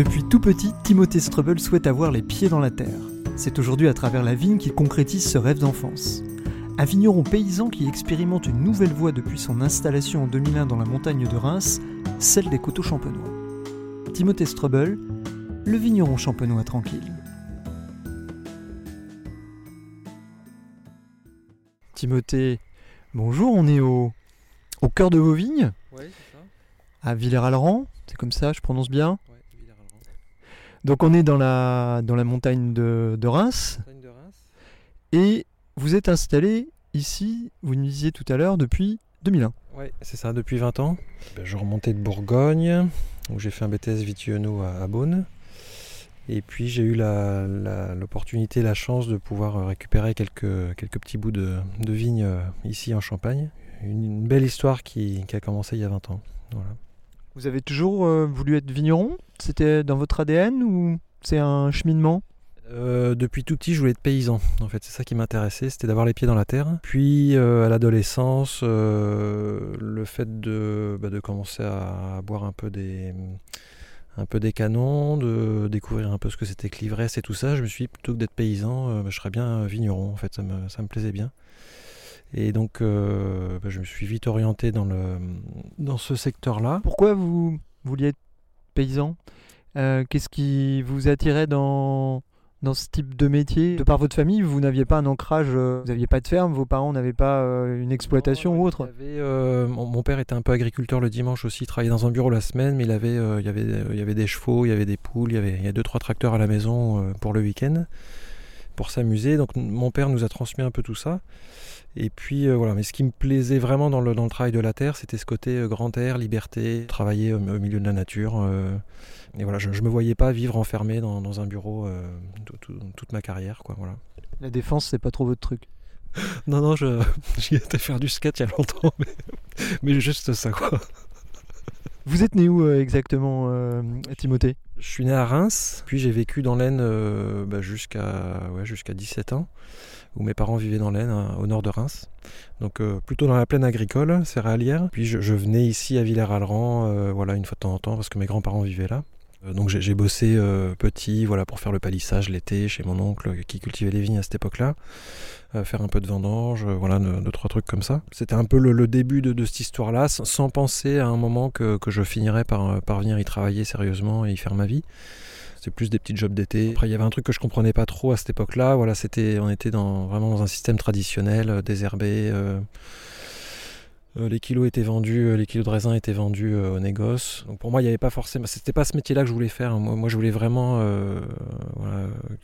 Depuis tout petit, Timothée Strubel souhaite avoir les pieds dans la terre. C'est aujourd'hui à travers la vigne qu'il concrétise ce rêve d'enfance. Un vigneron paysan qui expérimente une nouvelle voie depuis son installation en 2001 dans la montagne de Reims, celle des coteaux champenois. Timothée Strubel, le vigneron champenois tranquille. Timothée, bonjour, on est au, au cœur de vos vignes, Oui, c'est ça. à Villers-Alran, c'est comme ça, je prononce bien? Donc on est dans la, dans la montagne de, de Reims, Montagne de Reims. et vous êtes installé ici, vous nous disiez tout à l'heure, depuis 2001. Ouais, c'est ça, depuis 20 ans. Ben, je remontais de Bourgogne, où j'ai fait un BTS Vitiono à, à Beaune. Et puis j'ai eu la- la- l'opportunité, la, chance de pouvoir euh, récupérer quelques, quelques petits bouts de, de vignes euh, ici en Champagne. Une, une belle histoire qui, qui a commencé il y a 20 ans. Voilà. Vous avez toujours euh, voulu être vigneron? C'était dans votre ADN ou c'est un cheminement? Euh, depuis tout petit, je voulais être paysan. En fait, c'est ça qui m'intéressait, c'était d'avoir les pieds dans la terre. Puis, euh, à l'adolescence, le fait de, bah, de commencer à, boire un peu des, canons, de découvrir un peu ce que c'était que l'ivresse et tout ça, je me suis dit, plutôt que d'être paysan, bah, je serais bien vigneron. En fait, ça ça me plaisait bien. Et donc, euh, bah, je me suis vite orienté dans, le, dans ce secteur-là. Pourquoi vous vouliez être paysan? Euh, Qu'est-ce qui vous attirait dans, dans ce type de métier? De par votre famille, vous n'aviez pas un ancrage, euh, vous n'aviez pas de ferme, vos parents n'avaient pas une exploitation ou autre? avait, euh, mon, mon père était un peu agriculteur le dimanche aussi, il travaillait dans un bureau la semaine, mais il avait, il y avait, il y avait des chevaux, il y avait des poules, il y avait, il y a deux trois tracteurs à la maison pour le week-end, pour s'amuser. Donc mon père nous a transmis un peu tout ça. Et puis euh, voilà, mais ce qui me plaisait vraiment dans le, dans le travail de la terre, c'était ce côté euh, grand air, liberté, travailler au, au milieu de la nature. euh, et voilà, je ne me voyais pas vivre enfermé dans, dans un bureau tout- tout- toute ma carrière. Quoi, voilà. La défense, c'est pas trop votre truc? Non, non, j'y étais faire du skate il y a longtemps, mais, mais juste ça, quoi. Vous êtes né où exactement, Timothée? Je suis né à Reims, puis j'ai vécu dans l'Aisne euh, bah, jusqu'à ouais, jusqu'à 17 ans, où mes parents vivaient dans l'Aisne, hein, au nord de Reims. Donc euh, plutôt dans la plaine agricole, céréalière. Puis je, je venais ici à Villers-Alran, euh, voilà, une fois de temps en temps, parce que mes grands-parents vivaient là. Euh, donc j'ai, bossé euh, petit, voilà, pour faire le palissage l'été chez mon oncle qui cultivait les vignes à cette époque-là, euh, faire un peu de vendange, voilà, deux, trois trucs comme ça. C'était un peu le, début de, cette histoire-là, sans, penser à un moment que, que je finirais par, par venir y travailler sérieusement et y faire ma vie. C'était plus des petits jobs d'été. Après, il y avait un truc que je comprenais pas trop à cette époque-là. Voilà, c'était, on était dans, vraiment dans un système traditionnel, désherbé. Euh, les kilos étaient vendus, euh, les kilos de raisin étaient vendus euh, au négoce. Donc pour moi, il n'y avait pas forcément, c'était pas ce métier-là que je voulais faire. Moi, moi je voulais vraiment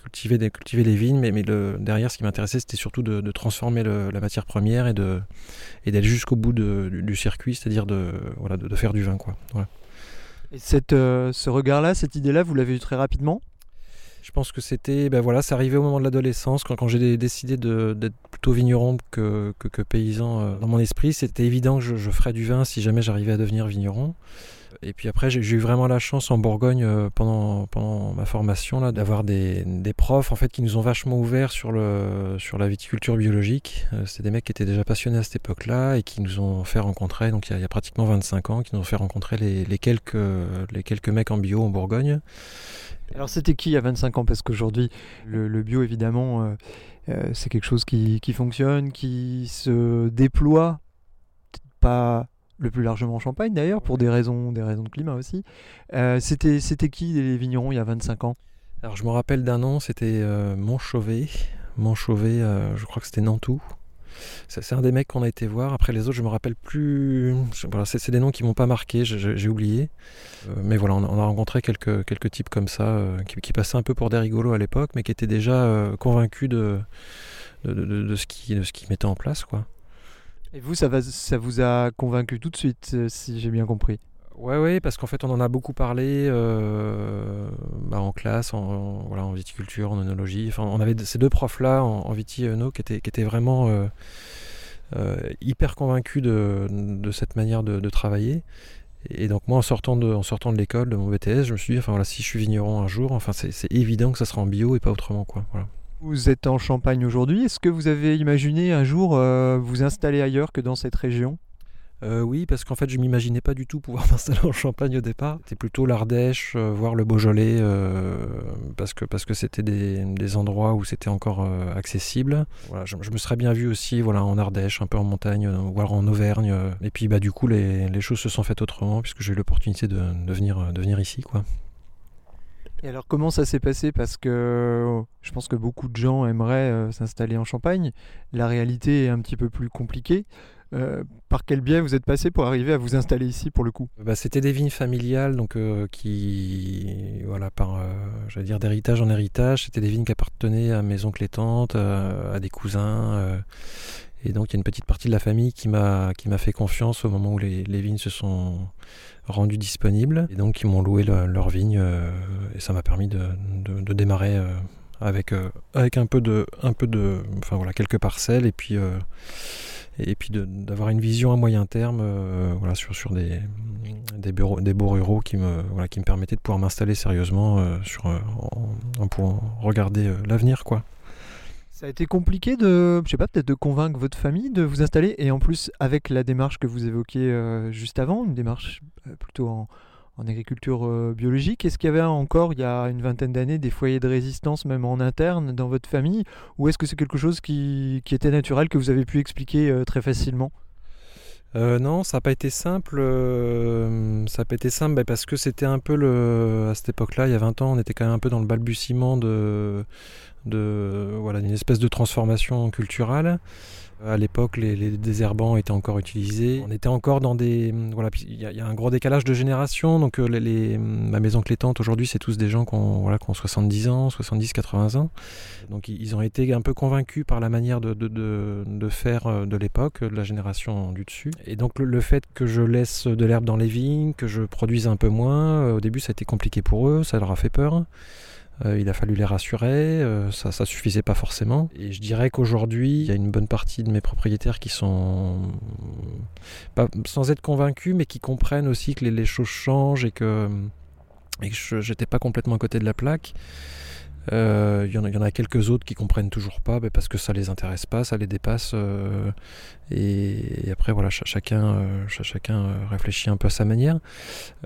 cultiver, cultiver les vignes, mais, le, derrière, ce qui m'intéressait, c'était surtout de, transformer la matière première et de d'aller jusqu'au bout du, circuit, c'est-à-dire de faire du vin, quoi. Et cette, ce regard-là, cette idée-là, vous l'avez eu très rapidement? Je pense que c'était, ben voilà, c'est arrivé au moment de l'adolescence, quand, j'ai dé- décidé d'être plutôt vigneron que, que, que paysan euh, dans mon esprit. C'était évident que je, je ferais du vin si jamais j'arrivais à devenir vigneron. Et puis après, j'ai eu vraiment la chance en Bourgogne euh, pendant, pendant ma formation d'avoir des, des profs en fait qui nous ont vachement ouverts sur, sur la viticulture biologique. Euh, C'était des mecs qui étaient déjà passionnés à cette époque-là et qui nous ont fait rencontrer, donc il y a, il y a pratiquement 25 ans, qui nous ont fait rencontrer les, quelques, les quelques mecs en bio en Bourgogne. Alors c'était qui il y a 25 ans? Parce qu'aujourd'hui, le, bio, évidemment, euh, c'est quelque chose qui, qui fonctionne, qui se déploie, pas le plus largement en Champagne d'ailleurs, pour des raisons, des raisons de climat aussi. Euh, c'était, c'était qui les vignerons il y a 25 ans? Alors je me rappelle d'un nom, c'était euh, Montchauvet. Montchauvet, euh, je crois que c'était Nantou. C'est un des mecs qu'on a été voir. Après les autres, je me rappelle plus. Voilà, c'est des noms qui m'ont pas marqué, j'ai oublié. Euh, mais voilà, on a, on a rencontré quelques, quelques types comme ça, euh, qui, qui passaient un peu pour des rigolos à l'époque, mais qui étaient déjà euh, convaincus de, de, de- de ce qui- de ce qu'ils mettaient en place. Quoi. Et vous, ça, vous a convaincu tout de suite, euh, si j'ai bien compris? Ouais, ouais, parce qu'en fait, on en a beaucoup parlé euh, bah, en classe, en, viticulture, en œnologie. Enfin, on avait ces deux profs-là en, en œno qui étaient, vraiment euh, euh, hyper convaincus de, cette manière de, travailler. Et donc moi, en sortant de, en sortant de l'école, de mon BTS, je me suis dit, enfin si je suis vigneron un jour, enfin c'est évident que ça sera en bio et pas autrement, quoi. Vous êtes en Champagne aujourd'hui. Est-ce que vous avez imaginé un jour euh, vous installer ailleurs que dans cette région? Euh, oui, parce qu'en fait, je m'imaginais pas du tout pouvoir m'installer en Champagne au départ. C'était plutôt l'Ardèche, euh, voire le Beaujolais, euh, parce que parce que c'était des, endroits où c'était encore accessible. Voilà, je, me serais bien vu aussi, voilà, en Ardèche, un peu en montagne, voire en Auvergne. Et puis, bah, du coup, les, choses se sont faites autrement, puisque j'ai eu l'opportunité de, de venir ici, quoi. Et alors comment ça s'est passé? Parce que je pense que beaucoup de gens aimeraient euh, s'installer en Champagne. La réalité est un petit peu plus compliquée. Euh, par quel biais vous êtes passé pour arriver à vous installer ici pour le coup? Bah, c'était des vignes familiales, donc euh, qui, voilà, par, dire d'héritage en héritage, c'était des vignes qui appartenaient à mes oncles et tantes, à des cousins, et donc il y a une petite partie de la famille qui m'a qui m'a fait confiance au moment où les, vignes se sont rendues disponibles, et donc ils m'ont loué le- leurs vignes, euh, et ça m'a permis de, de- démarrer euh, avec euh, avec un peu de un peu de, enfin voilà, quelques parcelles, et puis et puis d'avoir une vision à moyen terme voilà, sur, sur des, des, bureaux, des beaux ruraux qui me, voilà, qui me permettaient de pouvoir m'installer sérieusement sur, en, en pouvant regarder l'avenir. quoi. Ça a été compliqué de, je sais pas, peut-être de convaincre votre famille de vous installer et en plus avec la démarche que vous évoquiez euh, juste avant, une démarche euh, plutôt en, agriculture euh, biologique. Est-ce qu'il y avait encore, il y a une vingtaine d'années, des foyers de résistance même en interne dans votre famille? Ou est-ce que c'est quelque chose qui, était naturel que vous avez pu expliquer très facilement? Euh, non, ça n'a pas été simple. euh, ça n'a pas été simple bah, parce que c'était un peu le. À cette époque-là, il y a 20 ans, on était quand même un peu dans le balbutiement de. de voilà, d'une espèce de transformation culturelle. À l'époque, les, désherbants étaient encore utilisés. On était encore dans des. Voilà, puis il y, a- un gros décalage de génération. Donc, euh, les, les- ma maison clétante aujourd'hui, c'est tous des gens qui ont, voilà, qui ont 70 ans, 70, 80 ans. Donc, ils ont été un peu convaincus par la manière de, de, faire euh, de l'époque, de la génération du dessus. Et donc, le, le fait que je laisse de l'herbe dans les vignes, que je produise un peu moins, euh, au début, ça a été compliqué pour eux, ça leur a fait peur. Euh, il a fallu les rassurer, euh, ça, ça suffisait pas forcément. Et je dirais qu'aujourd'hui, il y a une bonne partie de mes propriétaires qui sont, pas, sans être convaincus, mais qui comprennent aussi que les, les choses changent et que, et que je n'étais pas complètement à côté de la plaque. Euh, Il y, en a- il y en a quelques autres qui comprennent toujours pas bah, parce que ça les intéresse pas, ça les dépasse. euh, et, après, voilà, cha- chacun, euh, cha- chacun euh, réfléchit un peu à sa manière.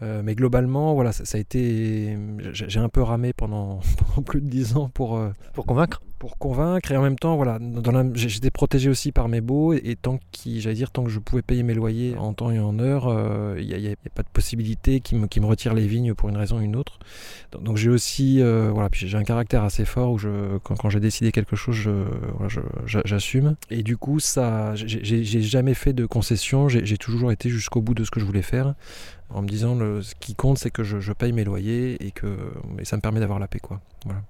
Euh, mais globalement, voilà, ça, ça a été. J'ai un peu ramé pendant, pendant plus de dix ans pour, euh, pour convaincre? Pour convaincre et en même temps voilà j'étais protégé aussi par mes baux et, tant qu'il j'allais dire tant que je pouvais payer mes loyers en temps et en heure euh, il n'y a, a pas de possibilité qui me, qui retire les vignes pour une raison ou une autre. Donc, j'ai aussi euh, voilà j'ai un caractère assez fort où quand, j'ai décidé quelque chose j'assume. Et du coup ça j'ai- jamais fait de concession. J'ai toujours été jusqu'au bout de ce que je voulais faire en me disant le, ce qui compte c'est que je, je paye mes loyers et que et ça me permet d'avoir la paix quoi. Voilà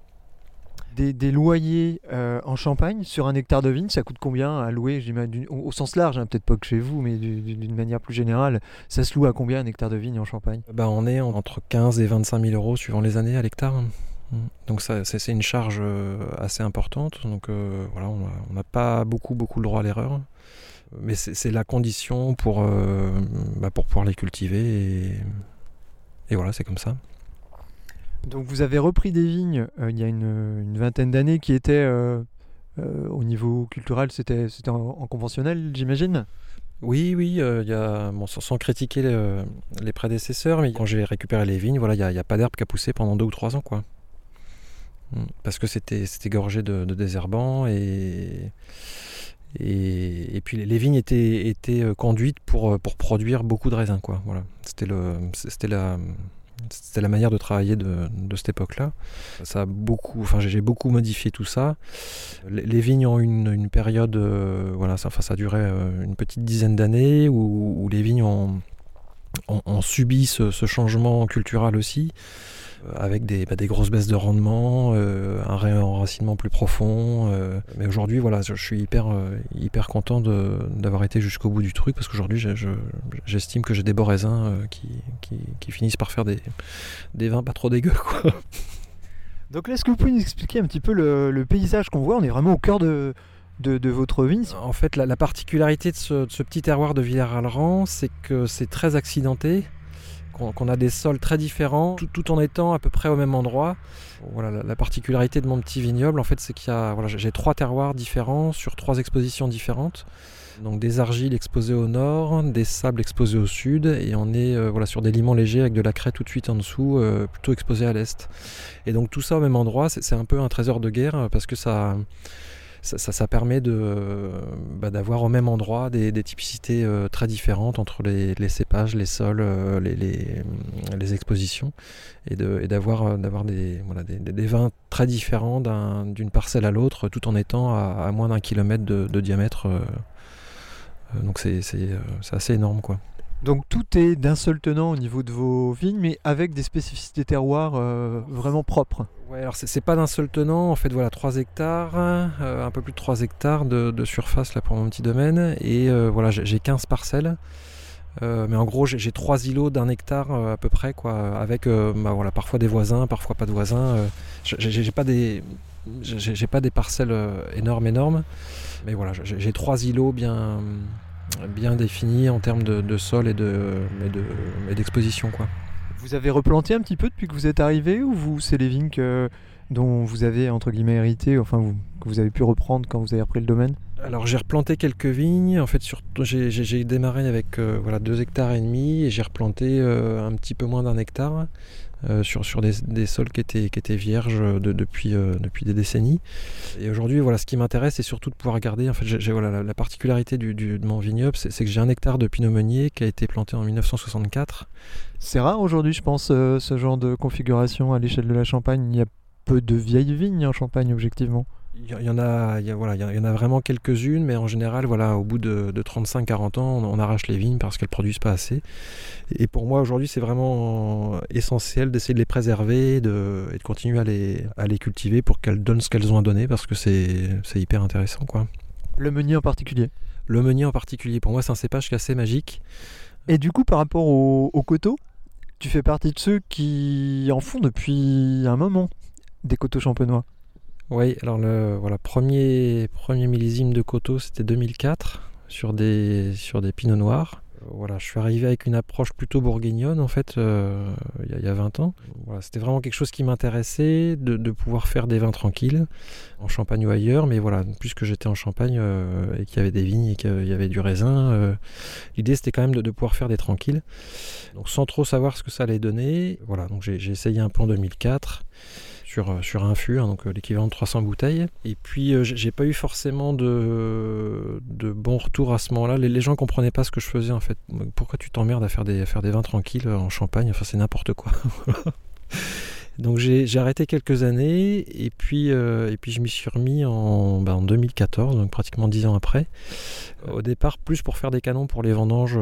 des, loyers euh, en Champagne sur un hectare de vigne, ça coûte combien à louer au, sens large, hein, peut-être pas que chez vous, mais du- du- d'une manière plus générale, ça se loue à combien un hectare de vigne en Champagne? Bah, on est en- entre 15 et 25 000 euros suivant les années à l'hectare. Mm. Donc c'est une charge euh, assez importante. Donc euh, voilà, on n'a pas beaucoup beaucoup le droit à l'erreur. Mais c'est la condition pour, bah, pour pouvoir les cultiver. Et voilà, c'est comme ça. Donc vous avez repris des vignes euh, il y a une, vingtaine d'années qui étaient euh, euh, au niveau culturel, c'était en, en conventionnel, j'imagine? Oui, oui, y a, sans, critiquer le- les prédécesseurs, mais quand j'ai récupéré les vignes, voilà, il n'y a, pas d'herbe qui a poussé pendant deux ou trois ans. Quoi. Mm. Parce que c'était gorgé de, désherbants et, et, puis les, vignes étaient, étaient conduites pour, pour produire beaucoup de raisins. Quoi. Voilà. C'était la, c'était la manière de travailler de, de cette époque-là. Ça a beaucoup, enfin, j'ai beaucoup modifié tout ça. Les, vignes ont une, une période, euh, voilà, ça, enfin, ça a duré euh, une petite dizaine d'années où, les vignes ont, on, subit ce, changement culturel aussi, avec des, bah, des, grosses baisses de rendement, euh, un réenracinement plus profond. Euh. mais aujourd'hui, voilà, je, suis hyper, hyper content d'avoir été jusqu'au bout du truc, parce qu'aujourd'hui, j'estime que j'ai des beaux raisins qui, qui, finissent par faire des, des vins pas trop dégueux. Quoi. Donc là, est-ce que vous pouvez nous expliquer un petit peu le, le paysage qu'on voit? On est vraiment au cœur de, de, votre vigne En fait, la, particularité de ce, petit terroir de Villers-Alran, c'est que c'est très accidenté, qu'on a des sols très différents, tout, en étant à peu près au même endroit. Voilà, la, particularité de mon petit vignoble, en fait, c'est qu'il y a, voilà, j'ai trois terroirs différents sur trois expositions différentes. Donc des argiles exposées au nord, des sables exposés au sud, et on est euh, voilà, sur des limons légers avec de la craie tout de suite en dessous, euh, plutôt exposé à l'est. Et donc tout ça au même endroit, c'est un peu un trésor de guerre parce que ça, ça, permet de, bah, d'avoir au même endroit des, typicités euh, très différentes entre les, cépages, les sols, euh, les, les, expositions, et, de, d'avoir, euh, d'avoir des, voilà, des, vins très différents d'une parcelle à l'autre, tout en étant à, moins d'un kilomètre de, diamètre. donc c'est, c'est, c'est assez énorme. quoi. Donc tout est d'un seul tenant au niveau de vos vignes, mais avec des spécificités terroirs euh, vraiment propres. Ouais, alors c'est pas d'un seul tenant, en fait voilà 3 hectares, euh, un peu plus de 3 hectares de, surface là pour mon petit domaine, et euh, voilà j'ai 15 parcelles. mais en gros, j'ai 3 îlots d'un hectare à peu près, quoi, avec bah, voilà, parfois des voisins, parfois pas de voisins. j'ai pas des, j'ai pas des parcelles énormes, énormes, mais voilà, j'ai 3 îlots bien, bien défini en termes de, sol et d'exposition. De. Vous avez replanté un petit peu depuis que vous êtes arrivé ou vous c'est les vignes dont vous avez entre guillemets hérité, enfin que vous avez pu reprendre quand vous avez repris le domaine? Alors j'ai replanté quelques vignes. En fait, j'ai démarré avec euh, voilà deux hectares et demi et j'ai replanté euh, un petit peu moins d'un hectare. Euh, sur, sur des, sols qui étaient, qui étaient vierges depuis, euh, depuis des décennies. Et aujourd'hui, voilà, ce qui m'intéresse, c'est surtout de pouvoir garder. En fait, j'ai, voilà, la, particularité du, de mon vignoble, c'est, que j'ai un hectare de pinot meunier qui a été planté en 1964. C'est rare aujourd'hui, je pense, euh, ce genre de configuration à l'échelle de la Champagne. Il y a peu de vieilles vignes en Champagne, objectivement. Il y, en a, voilà, il y en a vraiment quelques-unes, mais en général, voilà, au bout de, 35-40 ans, on, arrache les vignes parce qu'elles produisent pas assez. Et pour moi, aujourd'hui, c'est vraiment essentiel d'essayer de les préserver de, et de continuer à les, à les cultiver pour qu'elles donnent ce qu'elles ont à donner parce que c'est hyper intéressant. Quoi. Le meunier en particulier Le meunier en particulier, pour moi, c'est un cépage qui est assez magique. Et du coup, par rapport au, au coteau, tu fais partie de ceux qui en font depuis un moment des coteaux champenois oui, alors le voilà, premier, premier millésime de coteau, c'était 2004 sur des, sur des pinots noirs. Voilà, je suis arrivé avec une approche plutôt bourguignonne en fait euh, il y, a 20 ans. Voilà, c'était vraiment quelque chose qui m'intéressait de, pouvoir faire des vins tranquilles en Champagne ou ailleurs, mais voilà, puisque j'étais en Champagne euh, et qu'il y avait des vignes et qu'il y avait du raisin, euh, l'idée c'était quand même de, de, pouvoir faire des tranquilles. Donc sans trop savoir ce que ça allait donner, voilà, donc j'ai essayé un peu en 2004 sur, euh, sur un fût, hein, donc euh, l'équivalent de 300 bouteilles. Et puis euh, j'ai pas eu forcément de, de bons retours à ce moment-là. Les, les gens comprenaient pas ce que je faisais en fait. Pourquoi tu t'emmerdes à faire des, à faire des vins tranquilles en Champagne? Enfin c'est n'importe quoi. Donc j'ai arrêté quelques années et puis, et puis je m'y suis remis en, 2014, bah, donc pratiquement dix ans après. Au départ, plus pour faire des canons pour les vendanges,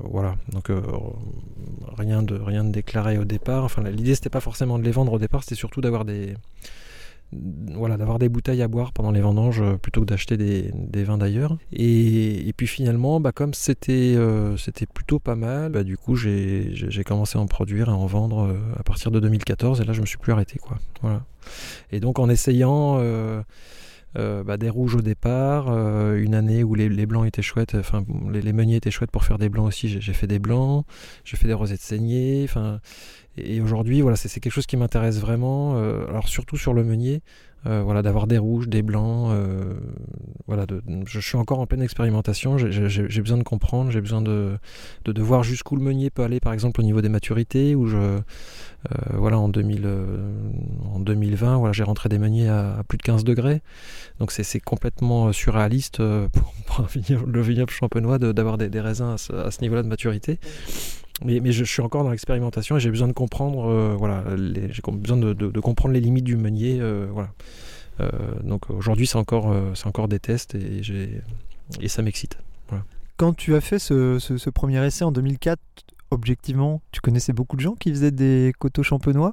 voilà. Donc rien de rien de déclaré au départ. Enfin, l'idée c'était pas forcément de les vendre au départ, c'était surtout d'avoir des voilà, d'avoir des bouteilles à boire pendant les vendanges euh, plutôt que d'acheter des, vins d'ailleurs. Et, puis finalement, bah, comme c'était euh, plutôt pas mal, bah, du coup j'ai commencé à en produire et à en vendre euh, à partir de 2014 et là je me suis plus arrêté. Quoi. Voilà. Et donc en essayant... Bah, des rouges au départ, une année où les, blancs étaient chouettes, enfin les, meuniers étaient chouettes pour faire des blancs aussi, j'ai fait des blancs, j'ai fait des rosettes saignées, enfin et aujourd'hui, voilà, c'est quelque chose qui m'intéresse vraiment. Euh, alors surtout sur le meunier, euh, voilà, d'avoir des rouges, des blancs. Euh, voilà, de, je suis encore en pleine expérimentation. J'ai besoin de comprendre, j'ai besoin de, de, voir jusqu'où le meunier peut aller, par exemple au niveau des maturités. Où je, voilà, en, 2000, en 2020, voilà, j'ai rentré des meuniers à, plus de 15 degrés. Donc c'est complètement surréaliste pour, le vignoble champenois d'avoir des, raisins à ce, ce niveau-là de maturité mais, je, suis encore dans l'expérimentation et j'ai besoin de comprendre, euh, voilà, j'ai besoin de, comprendre les limites du meunier, euh, voilà. Euh, donc aujourd'hui c'est encore, c'est encore des tests et, et ça m'excite. Quand tu as fait ce, ce- ce premier essai en 2004, objectivement, tu connaissais beaucoup de gens qui faisaient des coteaux champenois?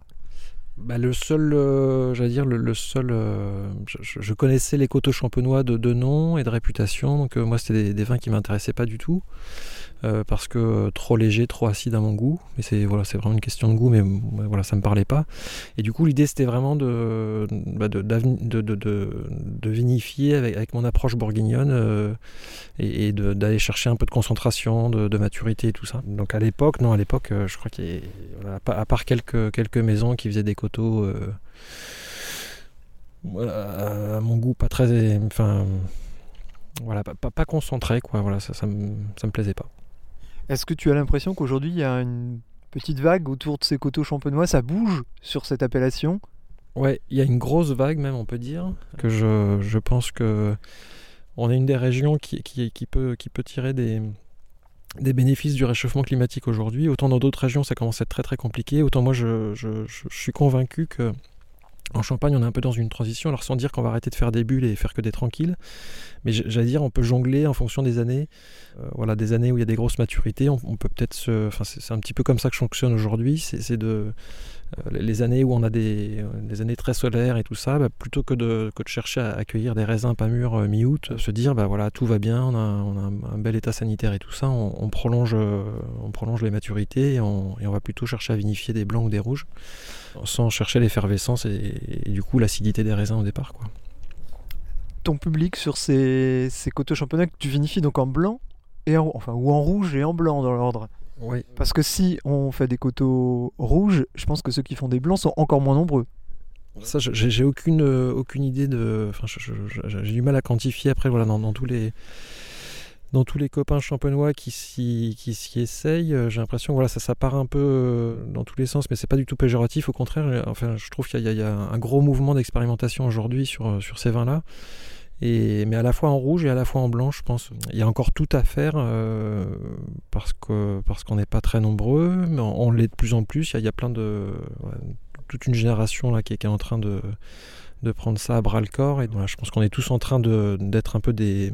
Bah, le seul, euh, j'allais dire, le, le seul. euh, je, je- je connaissais les coteaux champenois de, de nom et de réputation, donc euh, moi, c'était des, des vins qui m'intéressaient pas du tout. Euh, parce que euh, trop léger, trop acide à mon goût. Mais c'est voilà, c'est vraiment une question de goût, mais voilà, ça me parlait pas. Et du coup, l'idée c'était vraiment de, bah, de, vinifier avec, mon approche bourguignonne euh, et, d'aller chercher un peu de concentration, de, maturité et tout ça. Donc à l'époque, non, à l'époque, je crois qu'il à part- quelques, quelques maisons qui faisaient des coteaux. à mon goût, pas très. Enfin. Voilà, pas concentré, quoi. Voilà, ça, ça, me, ça me plaisait pas. Est-ce que tu as l'impression qu'aujourd'hui il y a une petite vague autour de ces coteaux champenois? Ça bouge sur cette appellation? Ouais, il y a une grosse vague même, on peut dire, que je, je pense que on est une des régions qui, qui, qui peut, qui peut tirer des, des bénéfices du réchauffement climatique aujourd'hui. Autant dans d'autres régions, ça commence à être très très compliqué. Autant moi, je, je, je- je suis convaincu que en Champagne, on est un peu dans une transition. Alors sans dire qu'on va arrêter de faire des bulles et faire que des tranquilles, mais j'allais dire, on peut jongler en fonction des années. Euh, voilà, des années où il y a des grosses maturités, on, peut peut-être se. Enfin, c'est un petit peu comme ça que je fonctionne aujourd'hui. C'est de les- les années où on a des, euh, des années très solaires et tout ça, bah, plutôt que de, chercher à accueillir des raisins pas mûrs euh, mi-août, euh, se dire bah voilà tout va bien, on a, un, bel état sanitaire et tout ça, on, on prolonge, euh, on prolonge les maturités et on, va plutôt chercher à vinifier des blancs ou des rouges, sans chercher l'effervescence et, du coup l'acidité des raisins au départ. Ton public sur ces, ces coteaux champenois que tu vinifies donc en blanc et en, enfin, ou en rouge et en blanc dans l'ordre? Oui. Parce que si on fait des coteaux rouges, je pense que ceux qui font des blancs sont encore moins nombreux. Ça, j'ai aucune, euh, aucune idée de. Enfin, j'ai du mal à quantifier après, voilà, dans, dans tous les. Dans tous les copains champenois qui s'y, qui s'y essayent, euh, j'ai l'impression que voilà, ça, ça part un peu euh, dans tous les sens, mais c'est pas du tout péjoratif, au contraire. Enfin, je trouve qu'il y y a un gros mouvement d'expérimentation aujourd'hui sur, sur ces vins-là. Mais à la fois en rouge et à la fois en blanc, je pense. Il y a encore tout à faire euh, parce, qu'on n'est pas très nombreux, mais on, l'est de plus en plus. Il y a, plein de. toute une génération là, qui, est- en train de, prendre ça à bras le corps. Et voilà, je pense qu'on est tous en train d'être un peu des,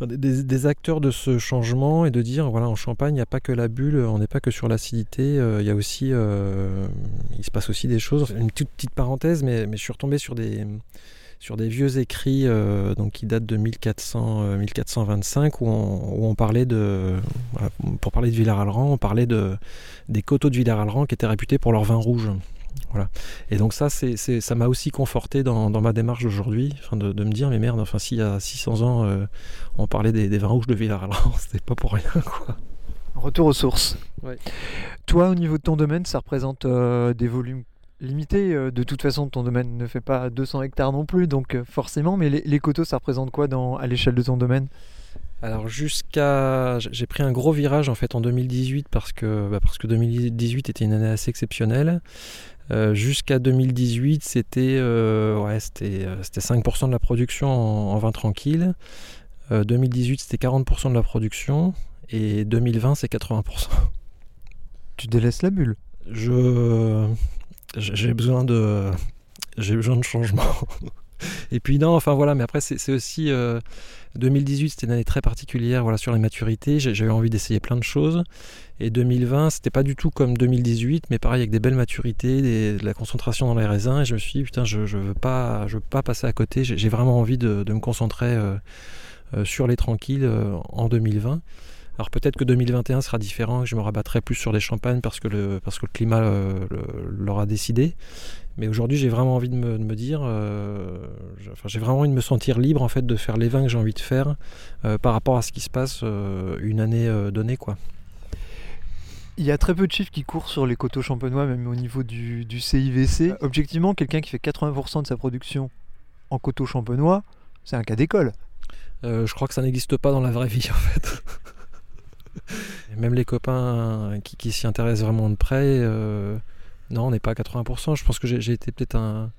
des- acteurs de ce changement et de dire voilà, en Champagne, il n'y a pas que la bulle, on n'est pas que sur l'acidité, euh, il y a aussi. euh, il se passe aussi des choses. Une toute petite parenthèse, mais je suis retombé sur des sur des vieux écrits euh, donc qui datent de 1400, euh, 1425 où on, où on parlait de voilà, pour parler de Villers-Alran on parlait de des coteaux de Villers-Alran qui étaient réputés pour leur vin rouge voilà et donc ça c'est, c'est- ça m'a aussi conforté dans, dans ma démarche d'aujourd'hui enfin de, de me dire mais merde enfin s'il y a 600 ans euh, on parlait des, des vins rouges de Villers-Alran c'était pas pour rien quoi Retour aux sources. Ouais. Toi, au niveau de ton domaine, ça représente euh, des volumes limités. euh, De toute façon, ton domaine ne fait pas 200 hectares non plus, donc euh, forcément. Mais les, les coteaux, ça représente quoi dans, à l'échelle de ton domaine? Alors jusqu'à, j'ai pris un gros virage en fait en 2018 parce que bah, parce que 2018 était une année assez exceptionnelle. Euh, jusqu'à 2018, c'était euh, ouais, c'était euh, c'était 5% de la production en, en vin tranquille. Euh, 2018, c'était 40% de la production et 2020, c'est 80%. Tu délaisses la bulle? Je j'ai besoin de j'ai besoin de changement. Et puis non, enfin voilà, mais après c'est aussi euh, 2018, c'était une année très particulière, voilà sur les maturités. Eu envie d'essayer plein de choses. Et 2020, c'était pas du tout comme 2018, mais pareil avec des belles maturités, de la concentration dans les raisins. Et je me suis dit putain, je je veux pas je veux pas passer à côté. J'ai vraiment envie de, me concentrer euh, euh, sur les tranquilles euh, en 2020. Alors peut-être que 2021 sera différent, que je me rabattrai plus sur les champagnes parce que le, parce que le climat euh, l'aura décidé. Mais aujourd'hui, j'ai vraiment envie de me, de me dire, euh, enfin, j'ai vraiment envie de me sentir libre en fait de faire les vins que j'ai envie de faire euh, par rapport à ce qui se passe euh, une année donnée, quoi. Il y a très peu de chiffres qui courent sur les coteaux champenois, même au niveau du, du CIVC. Objectivement, quelqu'un qui fait 80% de sa production en coteaux champenois, c'est un cas d'école. Je crois que ça n'existe pas dans la vraie vie en fait. Même les copains qui, qui s'y intéressent vraiment de près, euh, non, on n'est pas à 80%. Je pense que j'ai été peut-être un,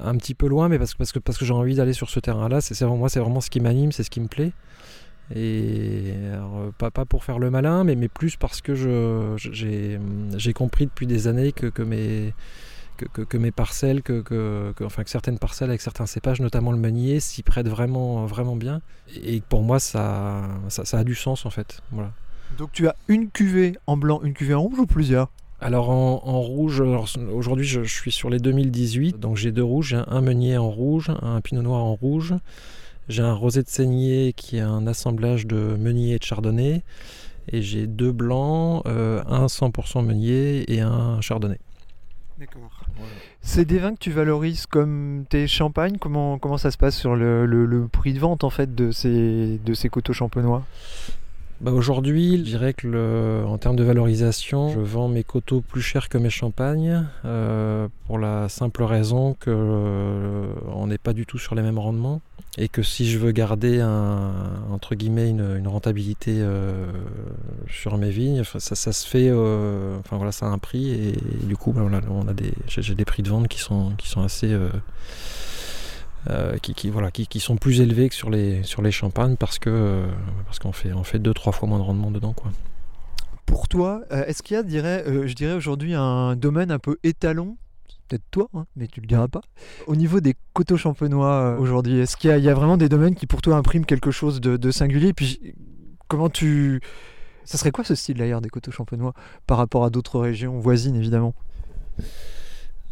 un petit peu loin, mais parce que, parce j'ai envie d'aller sur ce terrain-là. C'est vraiment, moi, c'est vraiment ce qui m'anime, c'est ce qui me plaît. Et euh, pas, pas pour faire le malin, mais, plus parce que j'ai compris depuis des années que mes, que, que, mes parcelles, que, que, enfin, que certaines parcelles avec certains cépages, notamment le meunier, s'y prêtent vraiment, vraiment bien. Et pour moi, ça, ça, ça, a du sens en fait. Voilà. Donc tu as une cuvée en blanc, une cuvée en rouge ou plusieurs? Alors en, rouge, aujourd'hui je, suis sur les 2018, donc j'ai deux rouges, j'ai un meunier en rouge, un pinot noir en rouge, j'ai un rosé de saignée qui est un assemblage de meunier et de chardonnay, et j'ai deux blancs, euh, un 100% meunier et un chardonnay. D'accord. C'est des vins que tu valorises comme tes champagnes? Comment, comment ça se passe sur le, prix de vente en fait de ces, de ces coteaux champenois? Bah aujourd'hui, je dirais que en termes de valorisation, je vends mes coteaux plus chers que mes champagnes euh, pour la simple raison que euh, on n'est pas du tout sur les mêmes rendements et que si je veux garder un, entre guillemets une, rentabilité euh, sur mes vignes, ça, ça se fait, enfin voilà, ça a un prix et, du coup, bah, on a des, j'ai des prix de vente qui sont qui sont assez euh, qui, voilà, qui, sont plus élevés que sur les, sur les champagnes parce que euh, parce qu'on fait, on fait deux trois fois moins de rendement dedans. Quoi. Pour toi, euh, est-ce qu'il y a, dirais, je dirais aujourd'hui, un domaine un peu étalon? Peut-être toi, hein, mais tu le diras pas. Au niveau des coteaux champenois aujourd'hui, est-ce qu'il y, a vraiment des domaines qui pour toi impriment quelque chose de, singulier? Puis comment tu... Ça serait quoi ce style d'ailleurs des coteaux champenois par rapport à d'autres régions voisines évidemment?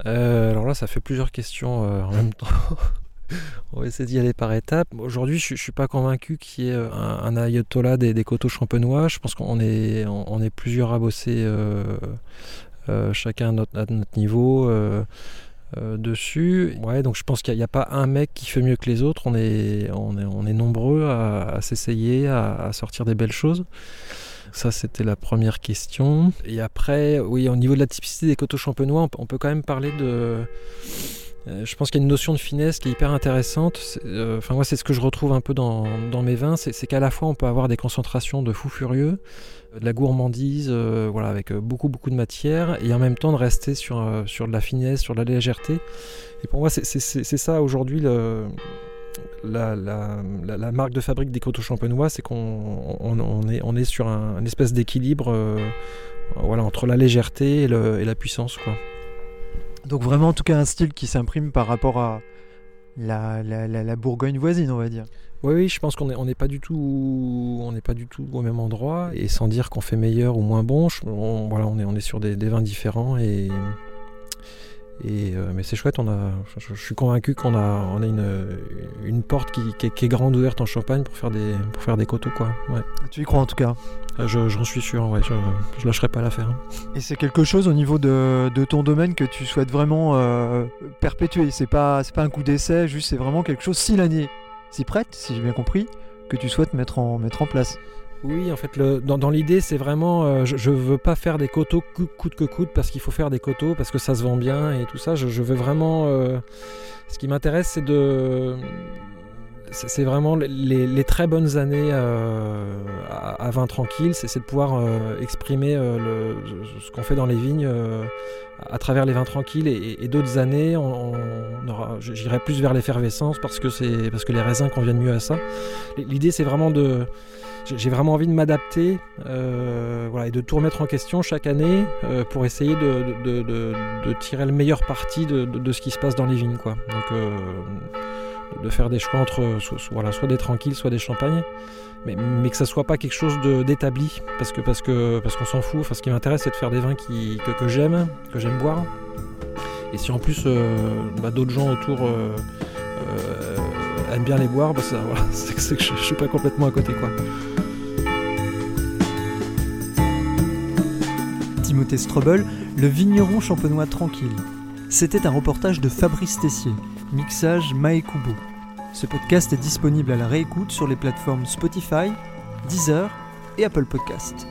Alors là, ça fait plusieurs questions en même temps. On va essayer d'y aller par étapes. Aujourd'hui, je ne suis pas convaincu qu'il y ait euh, un, ayatollah des, coteaux champenois. Je pense qu'on est, on, est plusieurs à bosser, euh, euh, chacun à notre, niveau. dessus. Ouais, donc je pense qu'il n'y a, pas un mec qui fait mieux que les autres. On est, on est, on est nombreux à, s'essayer, à, sortir des belles choses. Ça, c'était la première question. Et après, oui, au niveau de la typicité des coteaux champenois, on peut quand même parler de euh, je pense qu'il y a une notion de finesse qui est hyper intéressante. Euh, enfin, moi, c'est ce que je retrouve un peu dans, mes vins, c'est qu'à la fois on peut avoir des concentrations de fous furieux, euh, de la gourmandise, voilà, avec beaucoup beaucoup de matière, et en même temps de rester sur, sur de la finesse, sur de la légèreté. Et pour moi, c'est ça aujourd'hui la, la, marque de fabrique des coteaux champenois, c'est qu'on on, est, on est sur un, une espèce d'équilibre voilà, entre la légèreté et, et la puissance. Quoi. Donc vraiment en tout cas un style qui s'imprime par rapport à la, Bourgogne voisine on va dire. Oui, oui, je pense qu'on n'est on pas du tout, on pas du tout au même endroit et sans dire qu'on fait meilleur ou moins bon, on, voilà, on est, on est sur des, des vins différents et, euh, mais c'est chouette, on a, je, suis convaincu qu'on a, on a une, une porte qui, est, grande ouverte en Champagne pour faire des, pour faire des coteaux. Quoi. Ouais. Tu y crois en tout cas? Euh, J'en suis sûr, ouais, je, je lâcherai pas l'affaire. Hein. Et c'est quelque chose au niveau de, de, ton domaine que tu souhaites vraiment euh, perpétuer? C'est pas, pas un coup d'essai, juste c'est vraiment quelque chose, si l'année s'y prête, si j'ai bien compris, que tu souhaites mettre en, mettre en place. Oui, en fait, dans, l'idée, c'est vraiment, euh, je, ne veux pas faire des coteaux coûte que coûte parce qu'il faut faire des coteaux parce que ça se vend bien et tout ça. Je, veux vraiment, euh, ce qui m'intéresse, c'est de, c'est vraiment les, très bonnes années euh, à, vin tranquille, c'est de pouvoir exprimer ce qu'on fait dans les vignes à travers les vins tranquilles et, d'autres années, on, j'irai plus vers l'effervescence parce que les raisins conviennent mieux à ça. L'idée, c'est vraiment de j'ai vraiment envie de m'adapter euh, voilà, et de tout remettre en question chaque année euh, pour essayer de, tirer le meilleur parti de, ce qui se passe dans les vignes. Quoi. Donc, euh, de faire des choix entre soit, voilà, soit des tranquilles, soit des champagnes, mais, mais que ça soit pas quelque chose d'établi, parce parce que parce qu'on s'en fout. Enfin, ce qui m'intéresse, c'est de faire des vins qui, que, j'aime, que j'aime boire. Et si en plus bah, d'autres gens autour aiment bien les boire, bah, c'est que je, je suis pas complètement à côté. quoi. Strobel, le vigneron champenois tranquille. C'était un reportage de Fabrice Tessier, mixage Maekubo. Ce podcast est disponible à la réécoute sur les plateformes Spotify, Deezer et Apple Podcast.